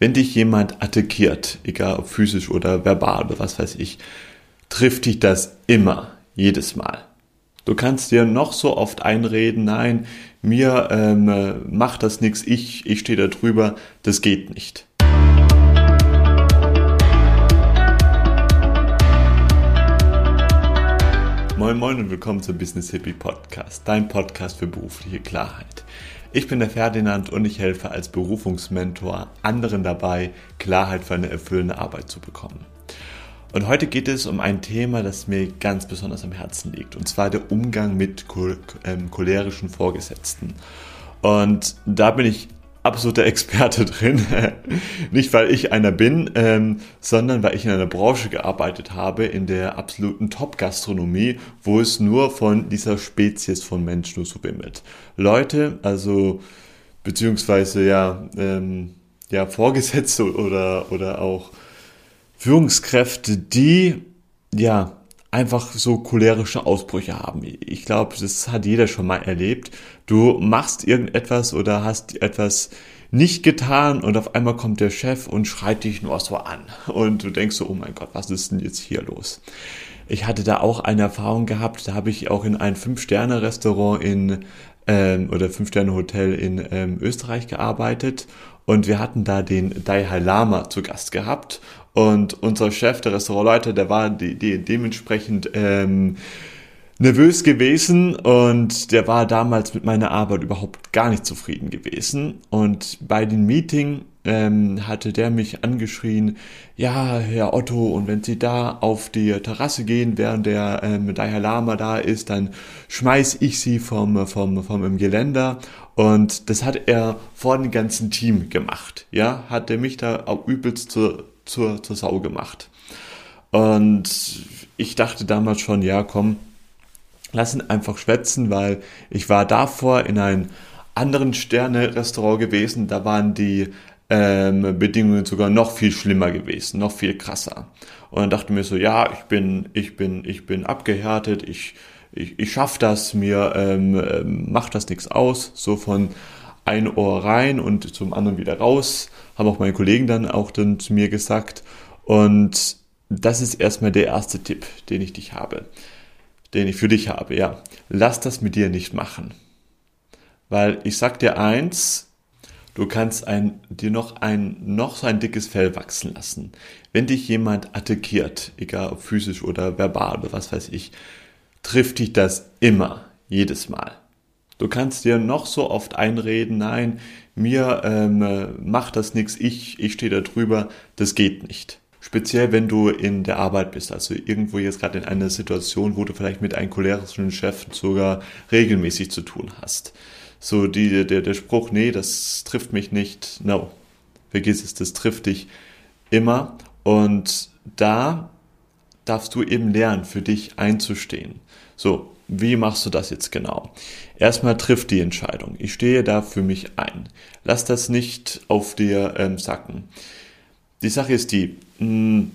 Wenn dich jemand attackiert, egal ob physisch oder verbal oder was weiß ich, trifft dich das immer, jedes Mal. Du kannst dir noch so oft einreden, nein, mir ähm, macht das nichts, ich, ich stehe da drüber, das geht nicht. Moin Moin und willkommen zum Business Hippie Podcast, dein Podcast für berufliche Klarheit. Ich bin der Ferdinand und ich helfe als Berufungsmentor anderen dabei, Klarheit für eine erfüllende Arbeit zu bekommen. Und heute geht es um ein Thema, das mir ganz besonders am Herzen liegt, und zwar der Umgang mit ähm, cholerischen Vorgesetzten. Und da bin ich absoluter Experte drin. Nicht, weil ich einer bin, ähm, sondern weil ich in einer Branche gearbeitet habe, in der absoluten Top-Gastronomie, wo es nur von dieser Spezies von Mensch nur so bimmelt. Leute, also beziehungsweise ja, ähm, ja Vorgesetzte oder, oder auch Führungskräfte, die ja einfach so cholerische Ausbrüche haben. Ich glaube, das hat jeder schon mal erlebt. Du machst irgendetwas oder hast etwas nicht getan und auf einmal kommt der Chef und schreit dich nur so an. Und du denkst so, oh mein Gott, was ist denn jetzt hier los? Ich hatte da auch eine Erfahrung gehabt, da habe ich auch in ein Fünf-Sterne-Restaurant in ähm, oder Fünf-Sterne-Hotel in ähm, Österreich gearbeitet und wir hatten da den Dalai Lama zu Gast gehabt und unser Chef, der Restaurantleiter, der war die, die dementsprechend ähm, nervös gewesen und der war damals mit meiner Arbeit überhaupt gar nicht zufrieden gewesen. Und bei dem Meeting ähm, hatte der mich angeschrien, ja, Herr Otto, und wenn Sie da auf die Terrasse gehen, während der ähm, Dalai Lama da ist, dann schmeiß ich Sie vom, vom, vom Geländer. Und das hat er vor dem ganzen Team gemacht. Ja, hat er mich da auch übelst zur zur, zur Sau gemacht. Und ich dachte damals schon, ja, komm, lass ihn einfach schwätzen, weil ich war davor in einem anderen Sterne-Restaurant gewesen, da waren die ähm, Bedingungen sogar noch viel schlimmer gewesen, noch viel krasser. Und dann dachte mir so, ja, ich bin, ich bin, ich bin abgehärtet, ich, ich, ich schaff das, mir ähm, ähm macht das nichts aus, so von ein Ohr rein und zum anderen wieder raus, haben auch meine Kollegen dann auch dann zu mir gesagt. Und das ist erstmal der erste Tipp, den ich dich habe, den ich für dich habe, ja. Lass das mit dir nicht machen. Weil ich sag dir eins, du kannst ein, dir noch ein, noch so ein dickes Fell wachsen lassen. Wenn dich jemand attackiert, egal ob physisch oder verbal oder was weiß ich, trifft dich das immer, jedes Mal. Du kannst dir noch so oft einreden, nein, mir ähm, macht das nichts, ich, ich stehe da drüber, das geht nicht. Speziell wenn du in der Arbeit bist, also irgendwo jetzt gerade in einer Situation, wo du vielleicht mit einem cholerischen Chef sogar regelmäßig zu tun hast. So die, der, der Spruch, nee, das trifft mich nicht, no, vergiss es, das trifft dich immer. Und da darfst du eben lernen, für dich einzustehen. So, wie machst du das jetzt genau? Erstmal trifft die Entscheidung. Ich stehe da für mich ein. Lass das nicht auf dir ähm, sacken. Die Sache ist die, mh, hm,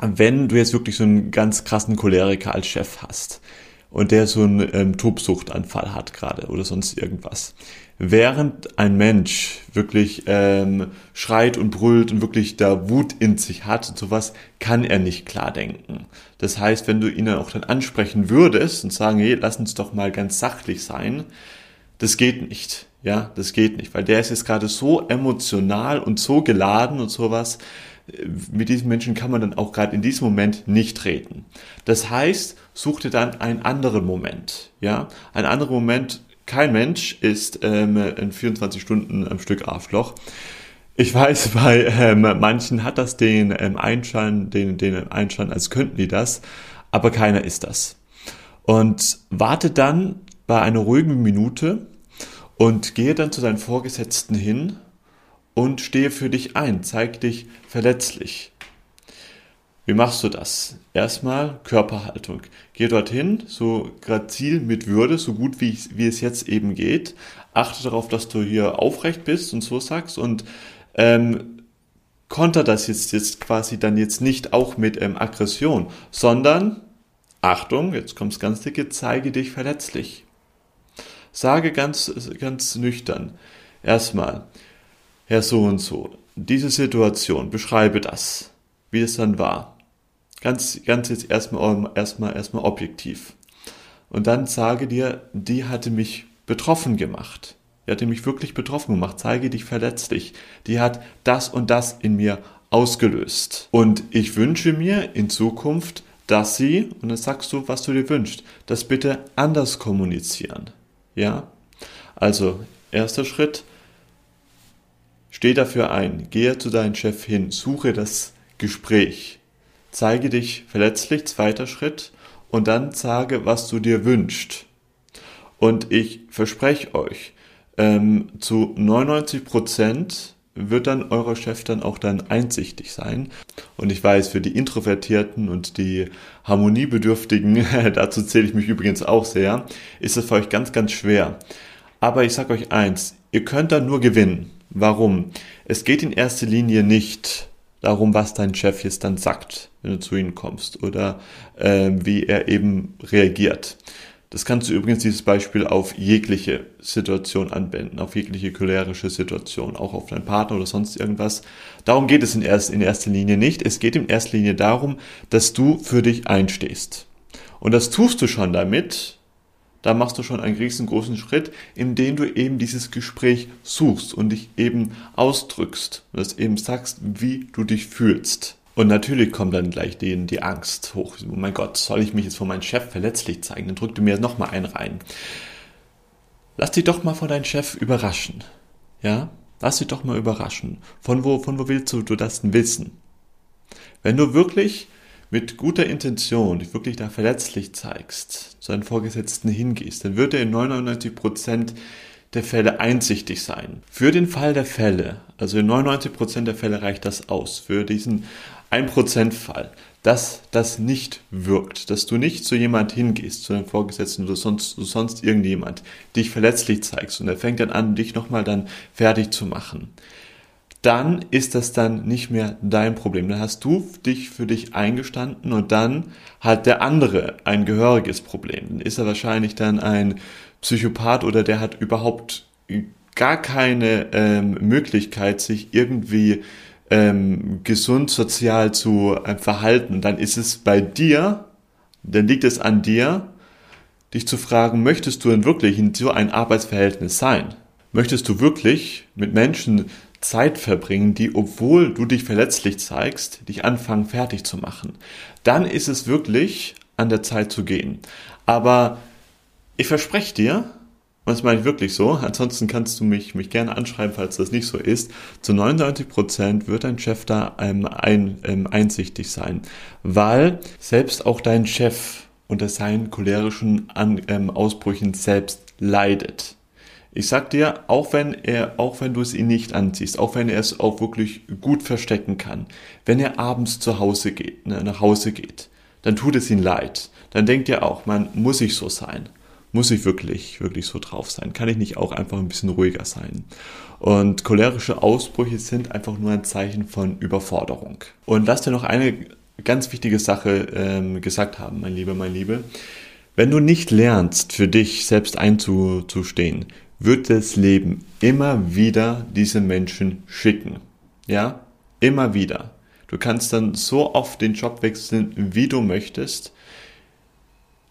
wenn du jetzt wirklich so einen ganz krassen Choleriker als Chef hast und der so einen ähm, Tobsuchtanfall hat gerade oder sonst irgendwas, während ein Mensch wirklich ähm, schreit und brüllt und wirklich da Wut in sich hat und sowas, kann er nicht klar denken. Das heißt, wenn du ihn dann auch dann ansprechen würdest und sagen, hey, lass uns doch mal ganz sachlich sein, das geht nicht. Ja, das geht nicht, weil der ist jetzt gerade so emotional und so geladen und sowas. Mit diesem Menschen kann man dann auch gerade in diesem Moment nicht reden. Das heißt, such dir dann einen anderen Moment. Ja, einen anderen Moment, kein Mensch ist ähm, in 24 Stunden am Stück Arschloch. Ich weiß, bei ähm, manchen hat das den ähm, Einschein, den, den Einschein, als könnten die das, aber keiner ist das. Und warte dann bei einer ruhigen Minute und gehe dann zu deinen Vorgesetzten hin und stehe für dich ein, zeig dich verletzlich. Wie machst du das? Erstmal Körperhaltung. Geh dorthin, so grazil mit Würde, so gut wie, wie es jetzt eben geht. Achte darauf, dass du hier aufrecht bist und so sagst und ähm, konter das jetzt, jetzt quasi dann jetzt nicht auch mit ähm, Aggression, sondern Achtung, jetzt kommt's ganz dicke, zeige dich verletzlich. Sage ganz, ganz nüchtern. Erstmal, Herr so und so, diese Situation, beschreibe das, wie es dann war. Ganz, ganz jetzt erstmal, erstmal, erstmal objektiv. Und dann sage dir, die hatte mich betroffen gemacht. Die hatte mich wirklich betroffen gemacht. Zeige dich verletzlich. Die hat das und das in mir ausgelöst. Und ich wünsche mir in Zukunft, dass sie, und dann sagst du, was du dir wünschst, das bitte anders kommunizieren. Ja? Also, erster Schritt, steh dafür ein, gehe zu deinem Chef hin, suche das Gespräch, zeige dich verletzlich, zweiter Schritt, und dann sage, was du dir wünschst. Und ich verspreche euch, ähm, zu 99 Prozent wird dann euer Chef dann auch dann einsichtig sein. Und ich weiß, für die Introvertierten und die Harmoniebedürftigen, dazu zähle ich mich übrigens auch sehr, ist es für euch ganz, ganz schwer. Aber ich sage euch eins, ihr könnt dann nur gewinnen. Warum? Es geht in erster Linie nicht darum, was dein Chef jetzt dann sagt, wenn du zu ihm kommst oder äh, wie er eben reagiert. Das kannst du übrigens dieses Beispiel auf jegliche Situation anwenden, auf jegliche cholerische Situation, auch auf deinen Partner oder sonst irgendwas. Darum geht es in, erst, in erster Linie nicht. Es geht in erster Linie darum, dass du für dich einstehst. Und das tust du schon damit, da machst du schon einen riesengroßen Schritt, indem du eben dieses Gespräch suchst und dich eben ausdrückst und das eben sagst, wie du dich fühlst. Und natürlich kommt dann gleich denen die Angst hoch. Oh mein Gott, soll ich mich jetzt vor meinem Chef verletzlich zeigen? Dann drück du mir nochmal einen rein. Lass dich doch mal von deinem Chef überraschen. Ja? Lass dich doch mal überraschen. Von wo, von wo willst du, du das denn wissen? Wenn du wirklich mit guter Intention dich wirklich da verletzlich zeigst, zu deinem Vorgesetzten hingehst, dann wird er in 99 Prozent der Fälle einsichtig sein. Für den Fall der Fälle, also in 99% der Fälle reicht das aus, für diesen 1% Fall, dass das nicht wirkt, dass du nicht zu jemand hingehst, zu deinem Vorgesetzten oder sonst, sonst irgendjemand, dich verletzlich zeigst und er fängt dann an, dich nochmal dann fertig zu machen. Dann ist das dann nicht mehr dein Problem. Dann hast du dich für dich eingestanden und dann hat der andere ein gehöriges Problem. Dann ist er wahrscheinlich dann ein Psychopath oder der hat überhaupt gar keine ähm, Möglichkeit, sich irgendwie ähm, gesund sozial zu äh, verhalten, dann ist es bei dir, dann liegt es an dir, dich zu fragen, möchtest du denn wirklich in so ein Arbeitsverhältnis sein? Möchtest du wirklich mit Menschen Zeit verbringen, die, obwohl du dich verletzlich zeigst, dich anfangen fertig zu machen? Dann ist es wirklich an der Zeit zu gehen. Aber ich verspreche dir, und das meine ich wirklich so, ansonsten kannst du mich, mich gerne anschreiben, falls das nicht so ist, zu 99 Prozent wird dein Chef da ähm, ein, ähm, einsichtig sein, weil selbst auch dein Chef unter seinen cholerischen An ähm, Ausbrüchen selbst leidet. Ich sag dir, auch wenn er, auch wenn du es ihn nicht anziehst, auch wenn er es auch wirklich gut verstecken kann, wenn er abends zu Hause geht, ne, nach Hause geht, dann tut es ihm leid. Dann denkt er auch, man muss ich so sein muss ich wirklich, wirklich so drauf sein? Kann ich nicht auch einfach ein bisschen ruhiger sein? Und cholerische Ausbrüche sind einfach nur ein Zeichen von Überforderung. Und lass dir noch eine ganz wichtige Sache ähm, gesagt haben, mein Lieber, mein Liebe. Wenn du nicht lernst, für dich selbst einzustehen, wird das Leben immer wieder diese Menschen schicken. Ja? Immer wieder. Du kannst dann so oft den Job wechseln, wie du möchtest.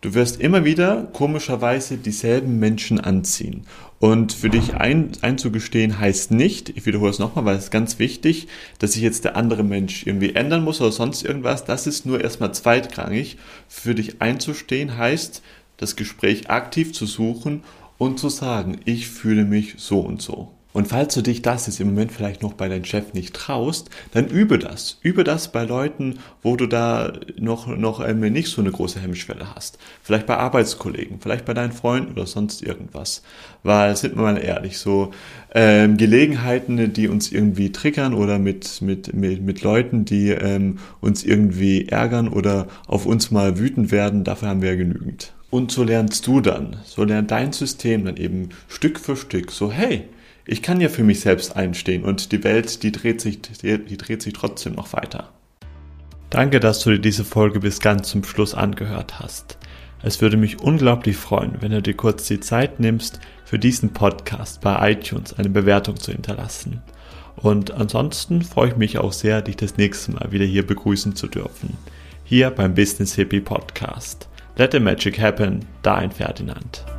Du wirst immer wieder komischerweise dieselben Menschen anziehen. Und für dich ein, einzugestehen heißt nicht, ich wiederhole es nochmal, weil es ist ganz wichtig, dass sich jetzt der andere Mensch irgendwie ändern muss oder sonst irgendwas. Das ist nur erstmal zweitrangig. Für dich einzustehen heißt, das Gespräch aktiv zu suchen und zu sagen, ich fühle mich so und so. Und falls du dich das jetzt im Moment vielleicht noch bei deinem Chef nicht traust, dann übe das. Übe das bei Leuten, wo du da noch, noch ähm, nicht so eine große Hemmschwelle hast. Vielleicht bei Arbeitskollegen, vielleicht bei deinen Freunden oder sonst irgendwas. Weil, sind wir mal ehrlich, so ähm, Gelegenheiten, die uns irgendwie triggern oder mit, mit, mit, mit Leuten, die ähm, uns irgendwie ärgern oder auf uns mal wütend werden, dafür haben wir ja genügend. Und so lernst du dann, so lernt dein System dann eben Stück für Stück so, hey, ich kann ja für mich selbst einstehen und die Welt, die dreht sich, die, dreht sich trotzdem noch weiter. Danke, dass du dir diese Folge bis ganz zum Schluss angehört hast. Es würde mich unglaublich freuen, wenn du dir kurz die Zeit nimmst, für diesen Podcast bei iTunes eine Bewertung zu hinterlassen. Und ansonsten freue ich mich auch sehr, dich das nächste Mal wieder hier begrüßen zu dürfen. Hier beim Business Hippie Podcast. Let the Magic Happen, dein Ferdinand.